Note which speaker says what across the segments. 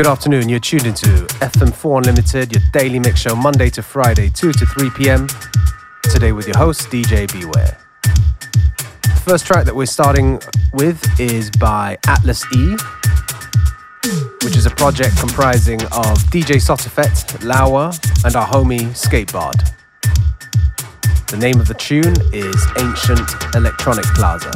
Speaker 1: Good afternoon. You're tuned into FM4 Unlimited, your daily mix show, Monday to Friday, 2 to 3 p.m. Today with your host, DJ Beware. The first track that we're starting with is by Atlas E, which is a project comprising of DJ Sotafet, Lawa, and our homie Skateboard. The name of the tune is Ancient Electronic Plaza.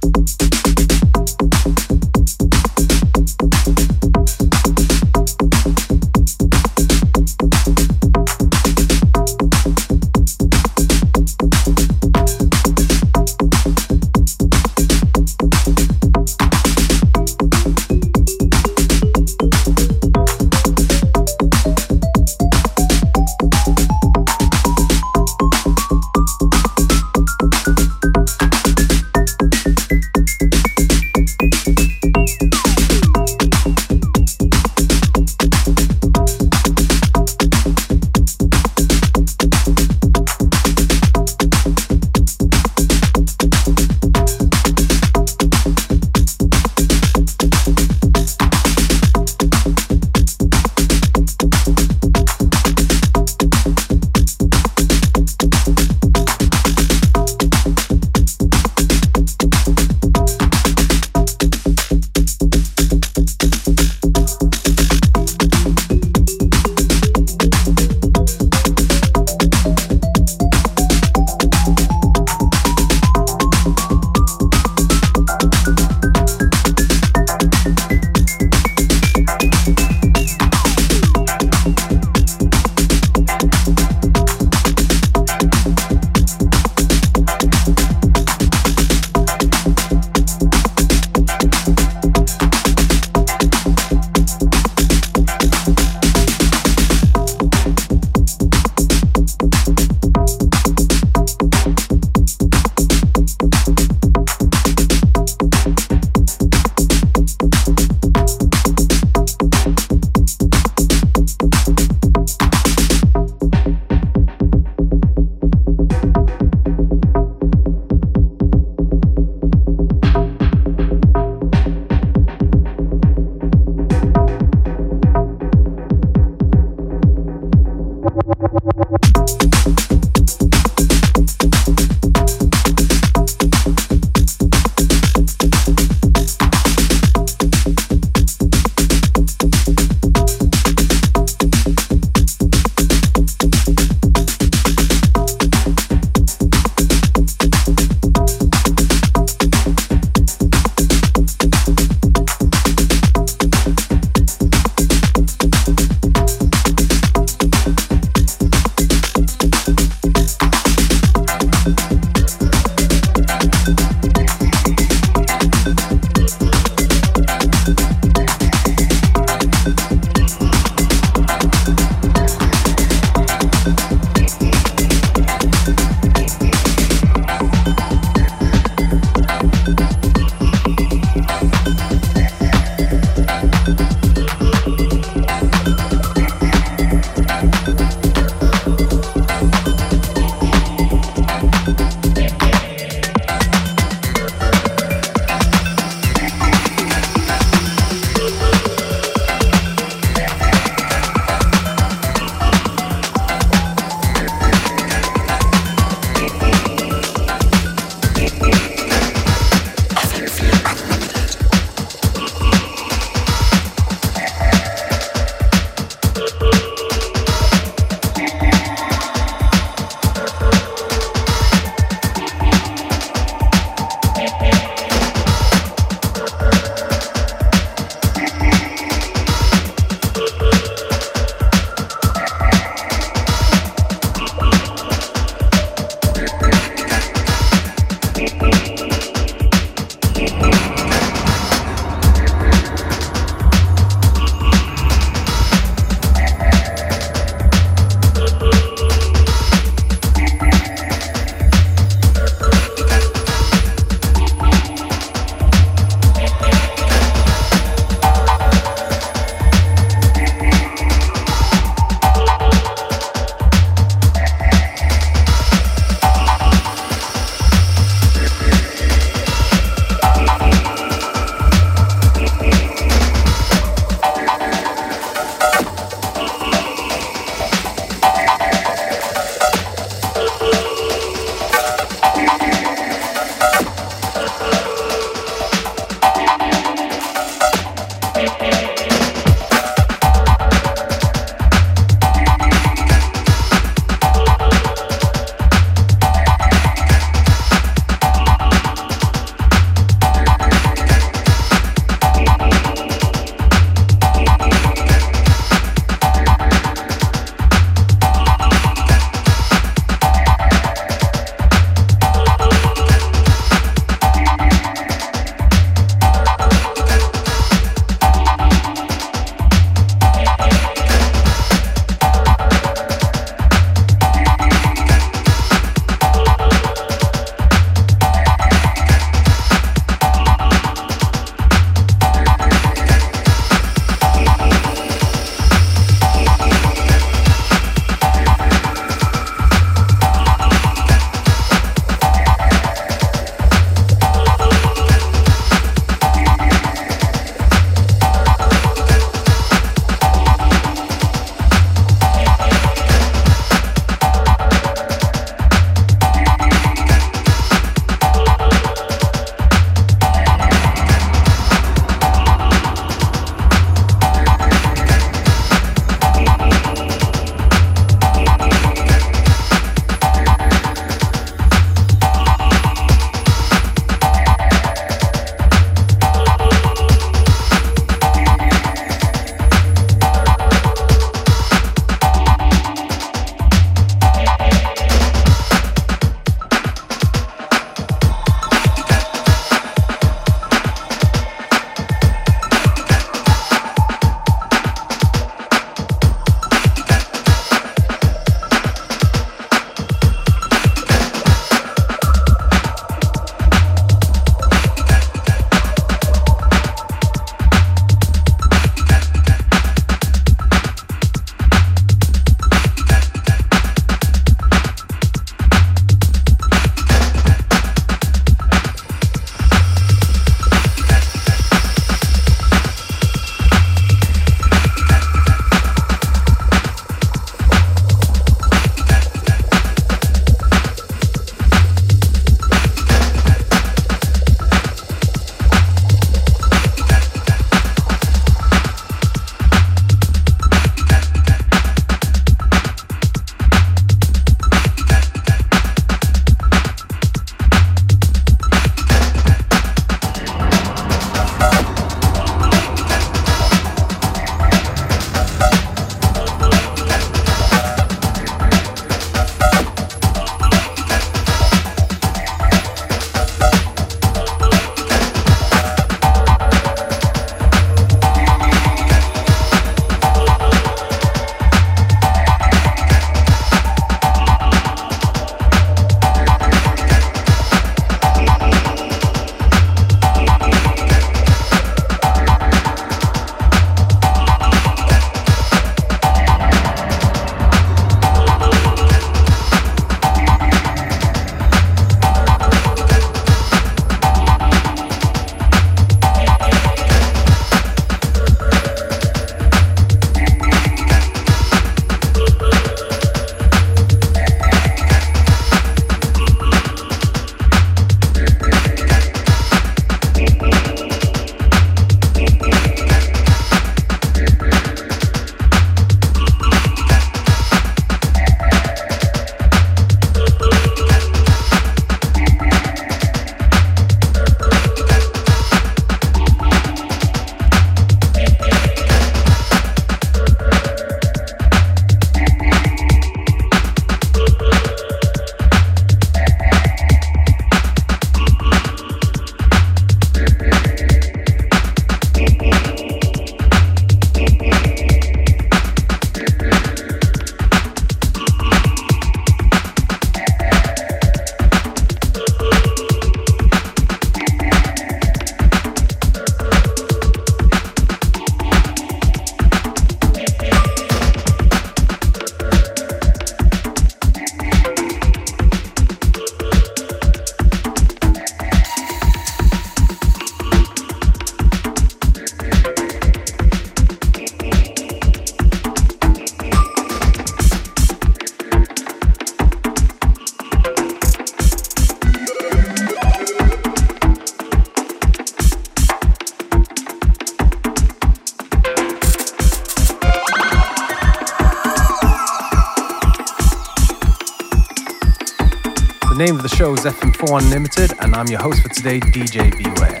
Speaker 1: Name of the show is FM4 Unlimited, and I'm your host for today, DJ Beware.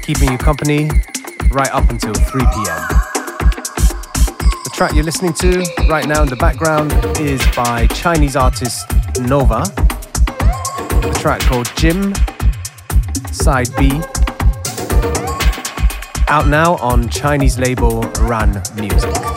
Speaker 1: Keeping you company right up until 3 p.m. The track you're listening to right now in the background is by Chinese artist Nova. A track called Jim, Side B. Out now on Chinese label Run Music.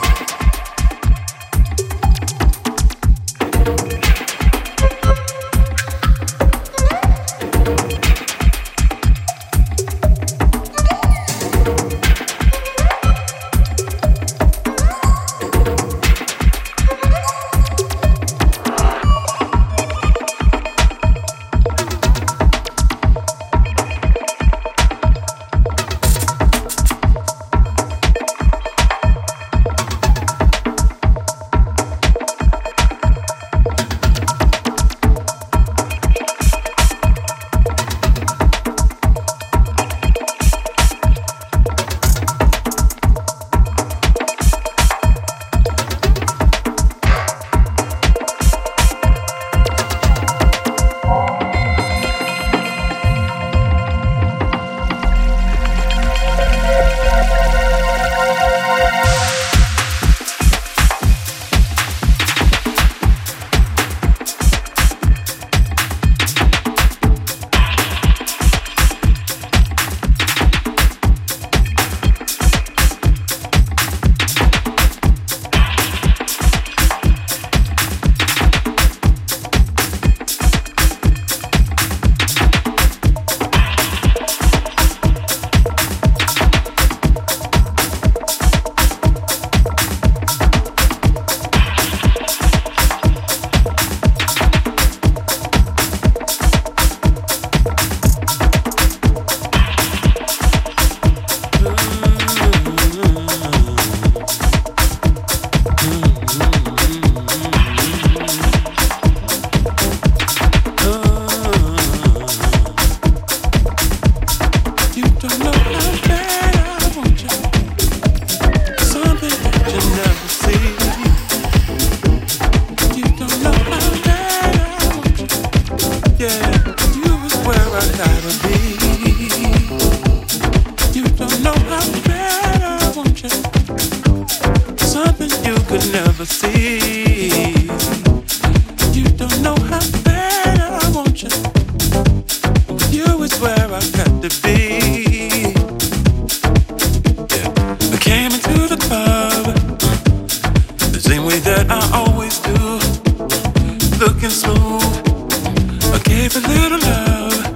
Speaker 2: give a little love,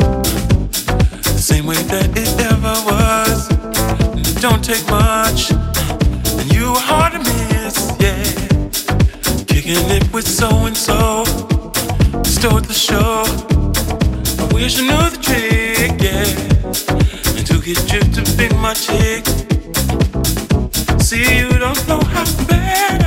Speaker 2: the same way that it ever was. Don't take much, and you are hard to miss, yeah. Kicking it with so and so, stole the show. I wish I knew the trick, yeah. Took to my chick. See, you don't know how bad.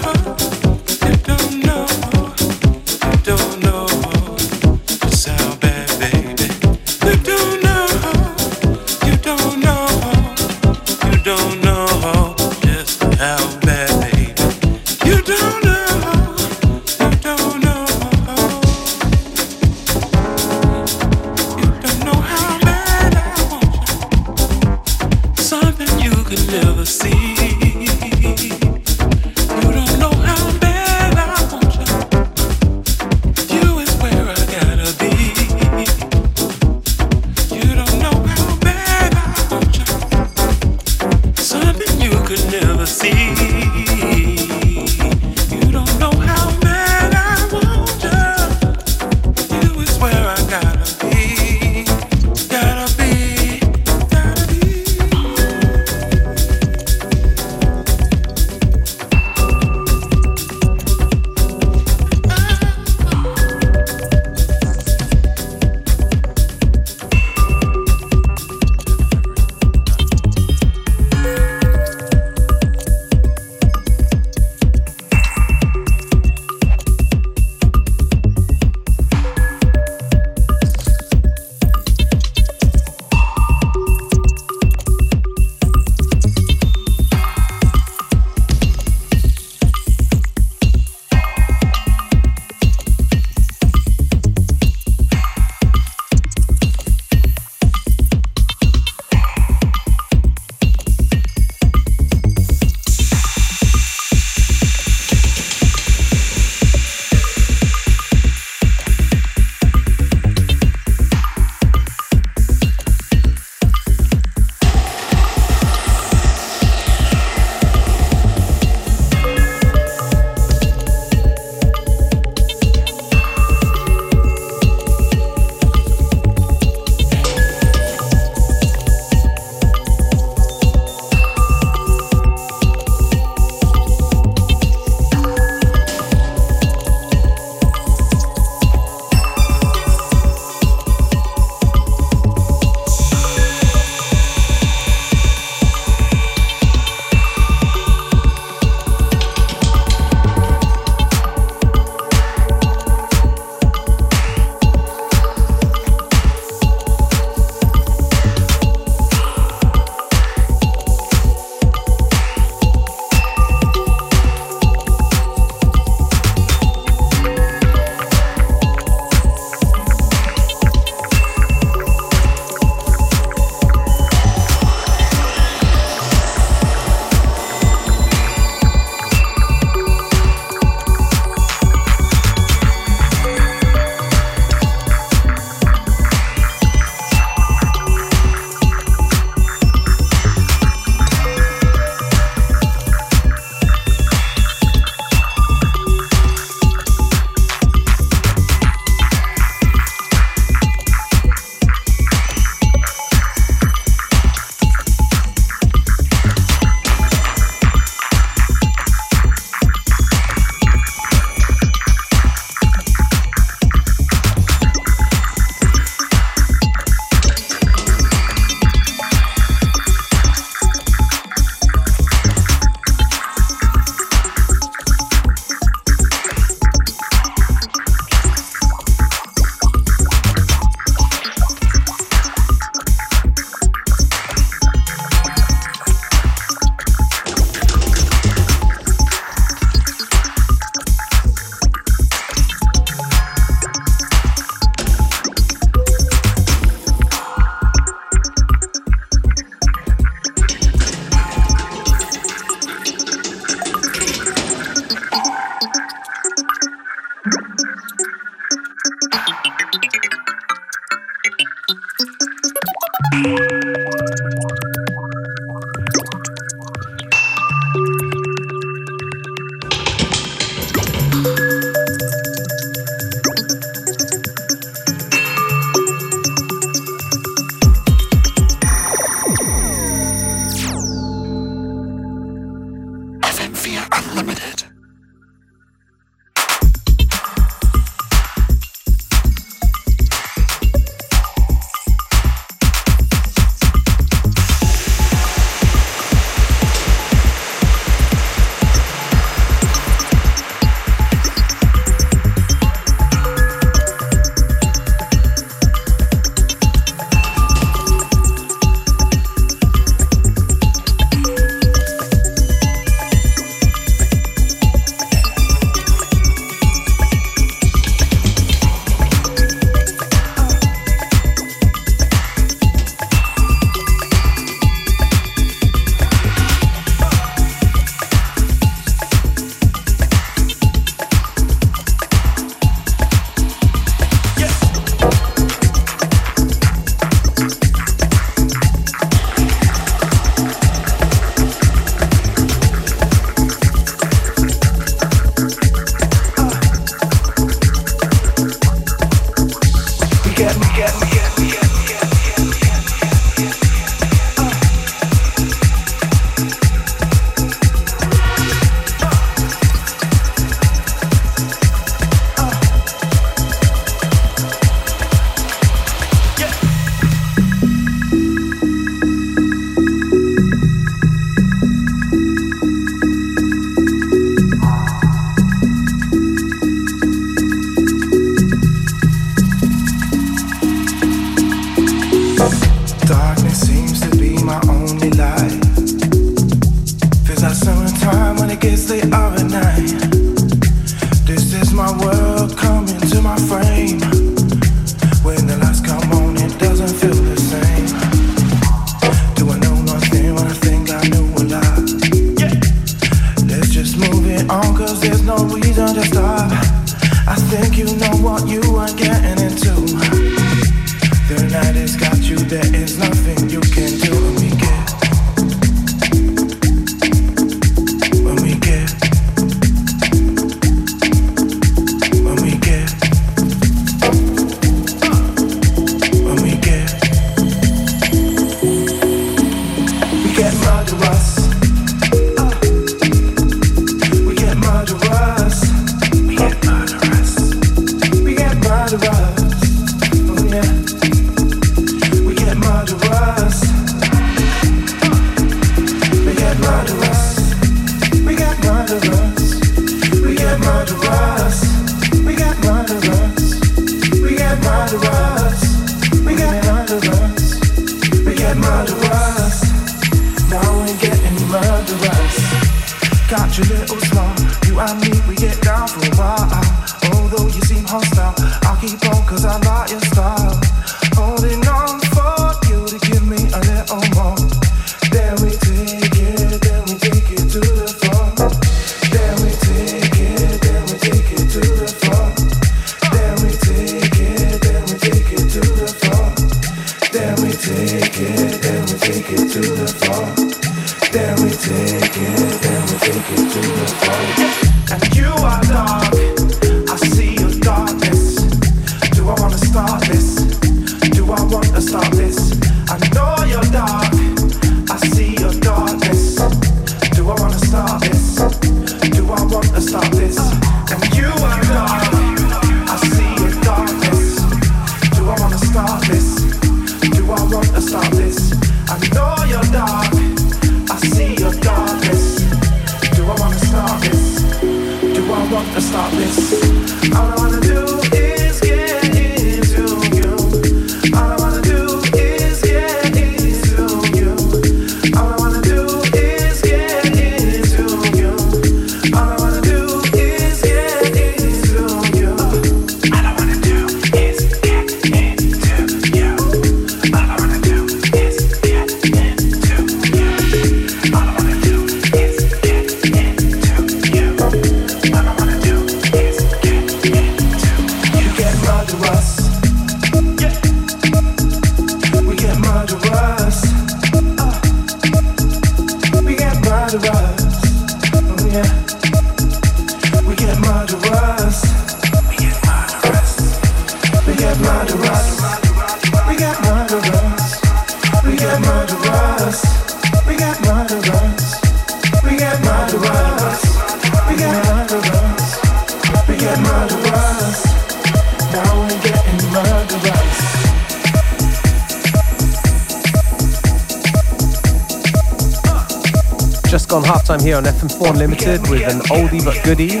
Speaker 1: Unlimited with an oldie but goodie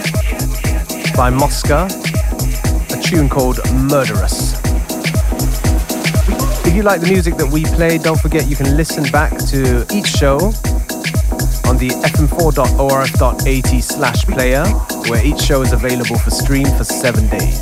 Speaker 1: by Mosca, a tune called Murderous. If you like the music that we play, don't forget you can listen back to each show on the fm4.orf.at slash player, where each show is available for stream for seven days.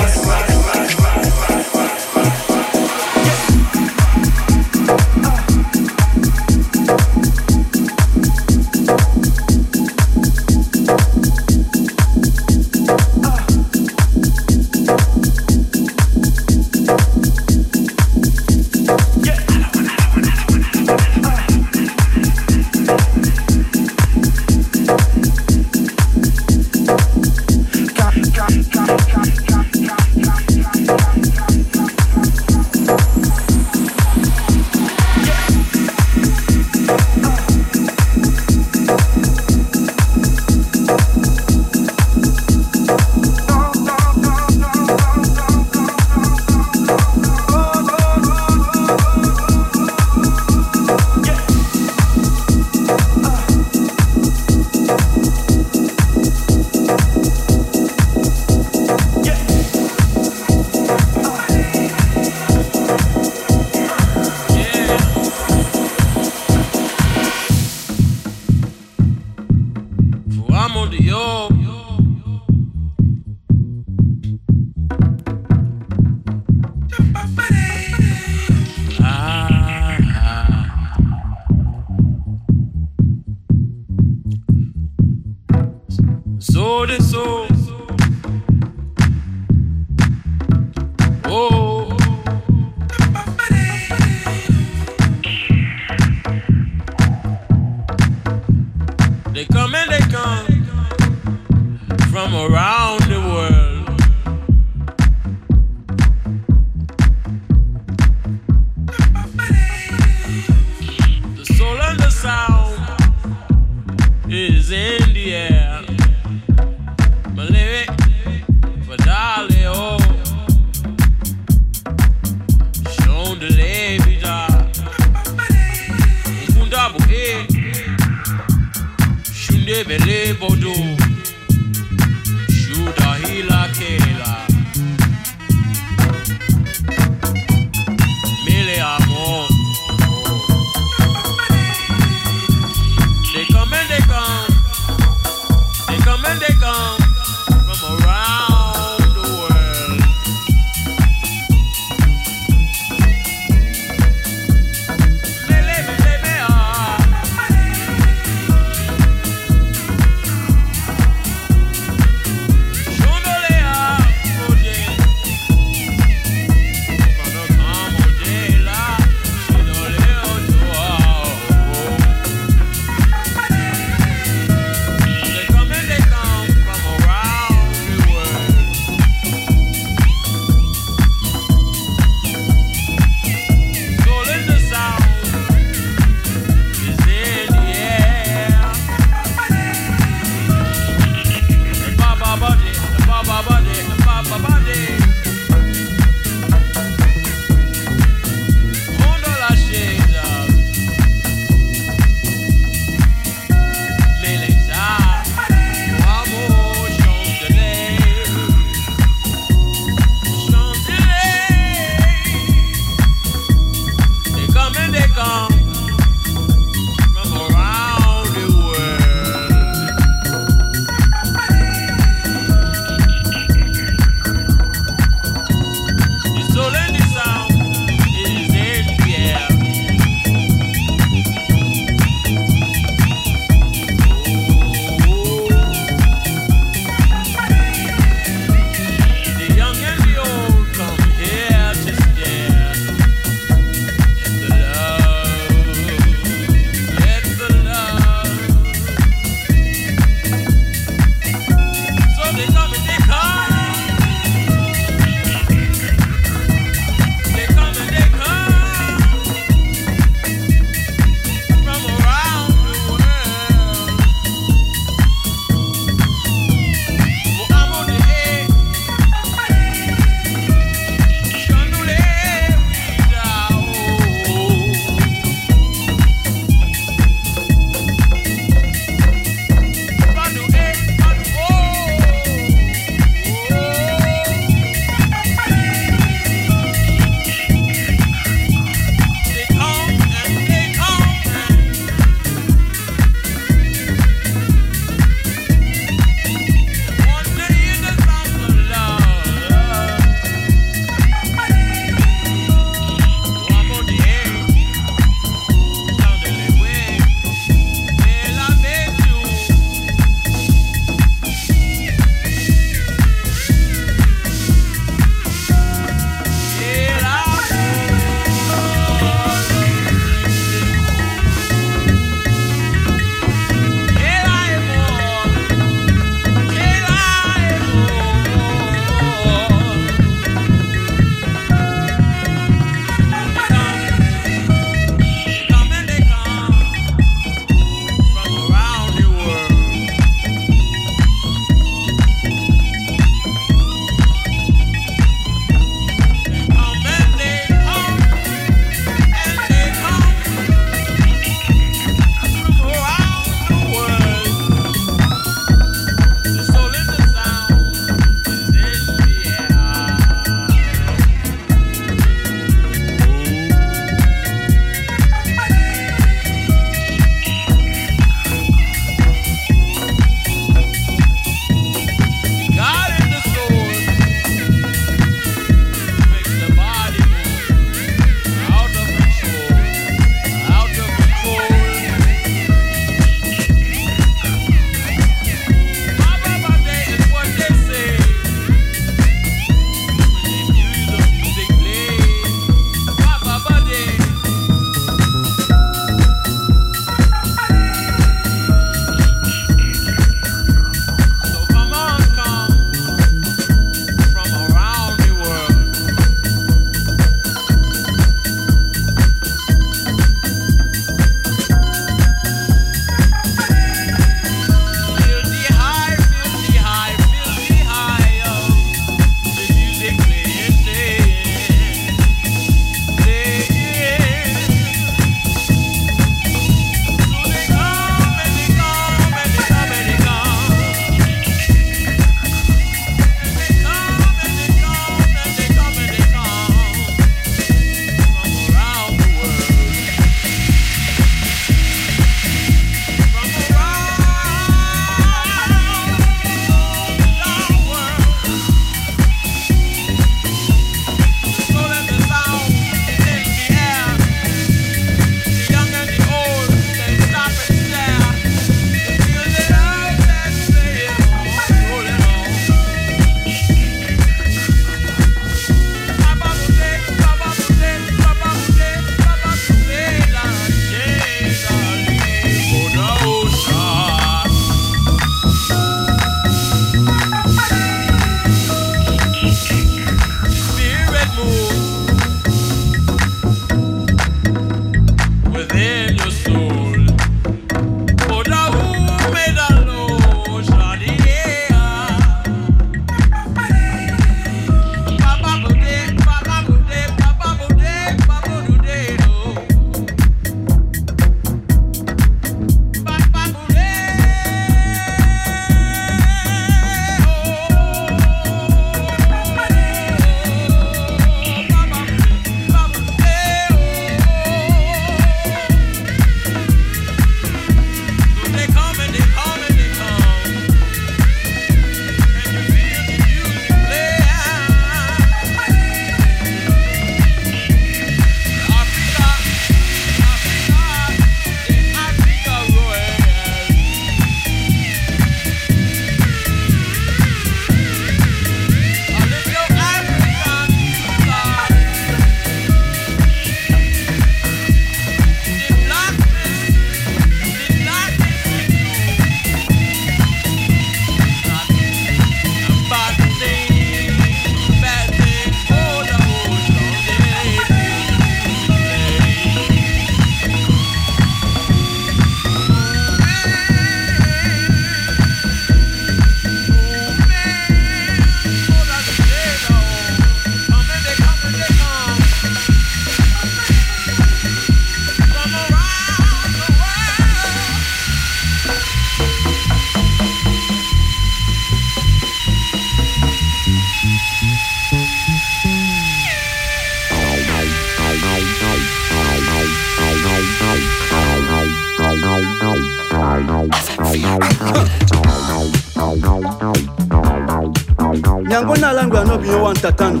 Speaker 3: bantatana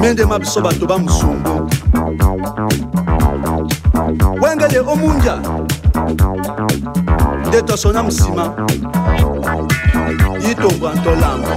Speaker 3: mindema biso bato bamusungu wengele omunja nde tosona musima yitombwa ntolamba.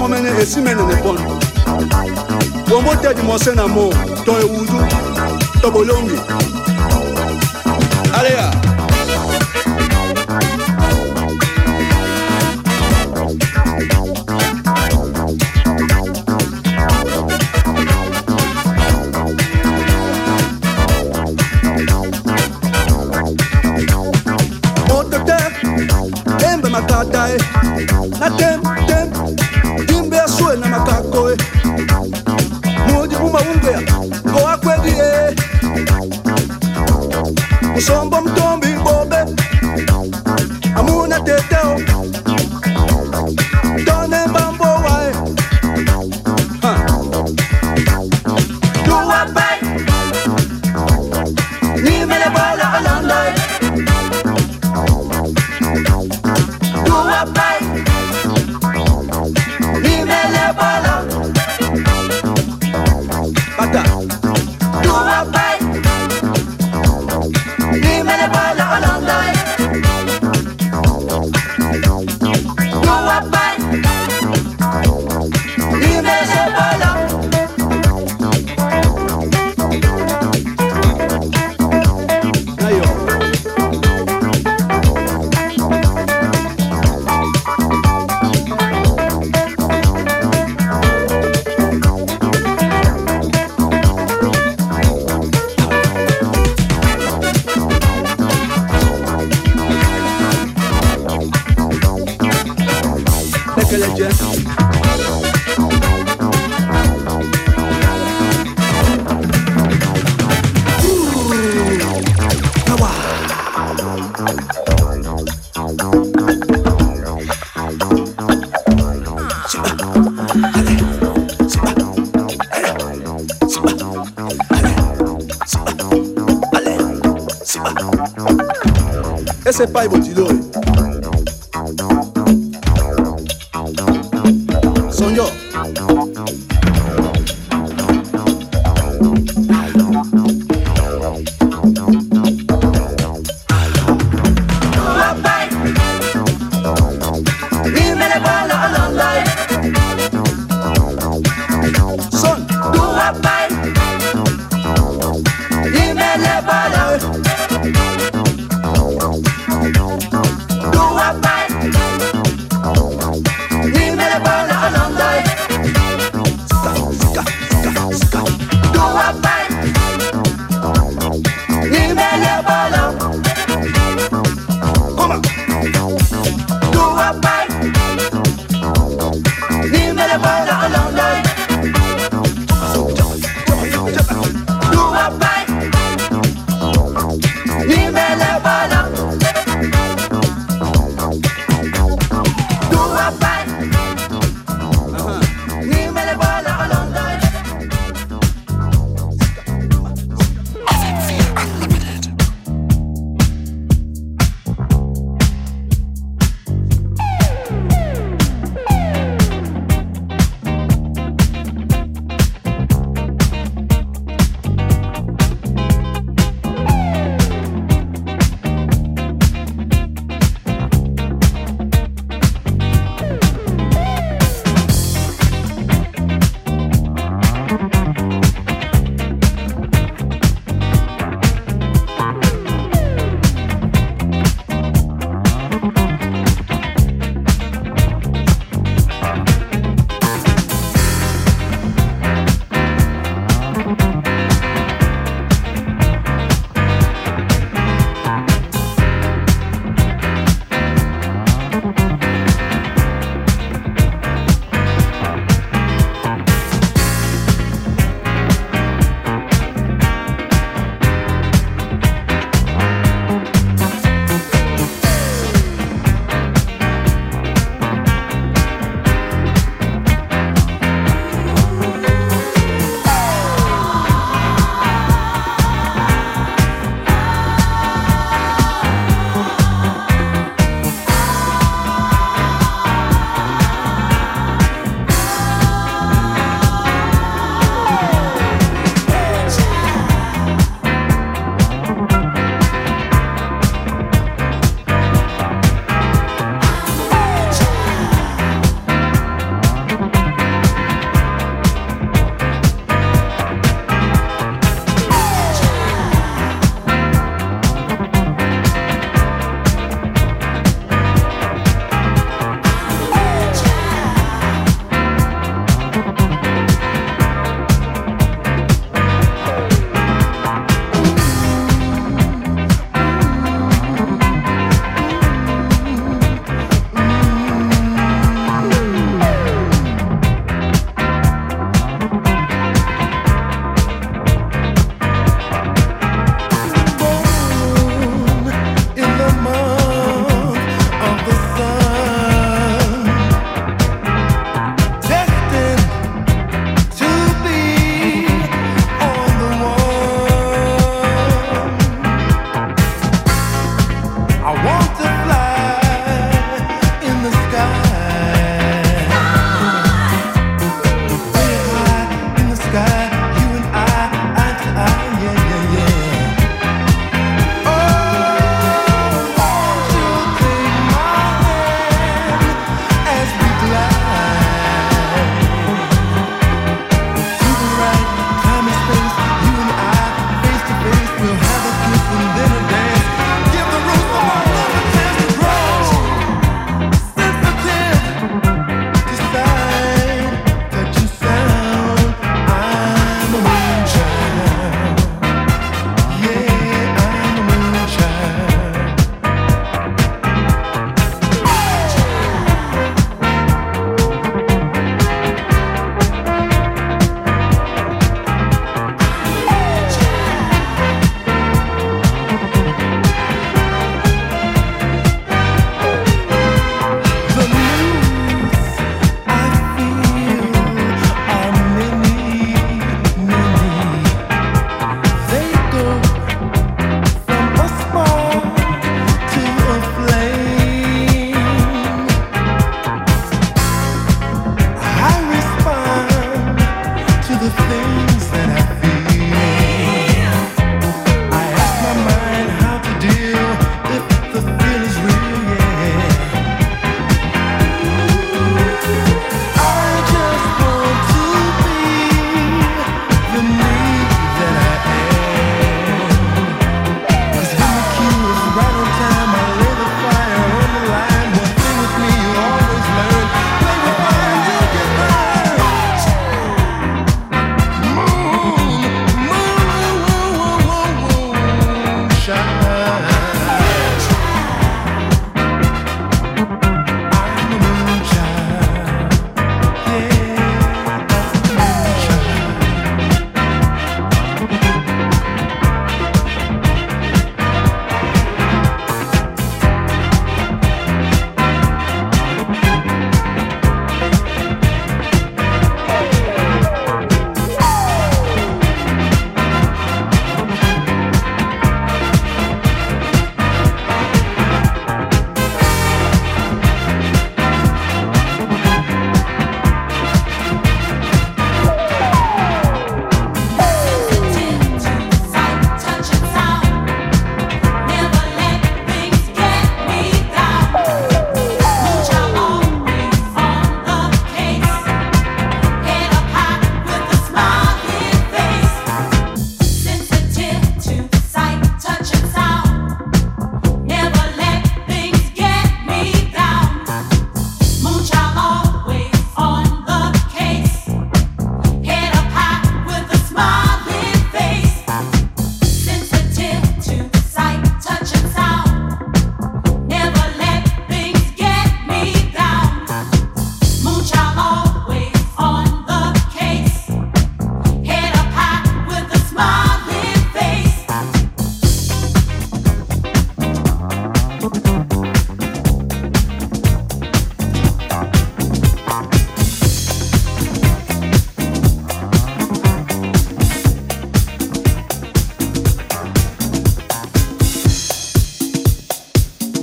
Speaker 3: yango mene esimenene mpondo bongo tedi mose na mo to ewudu to bolongi. Aleya bye. sepa ibotilo sonjo Son, do a bite. Dime le palo.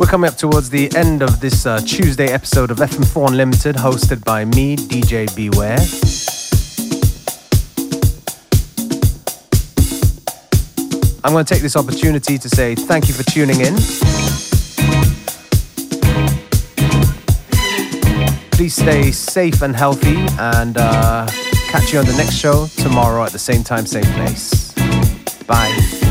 Speaker 1: We're coming up towards the end of this uh, Tuesday episode of FM4 Unlimited, hosted by me, DJ Beware. I'm going to take this opportunity to say thank you for tuning in. Please stay safe and healthy, and uh, catch you on the next show tomorrow at the same time, same place. Bye.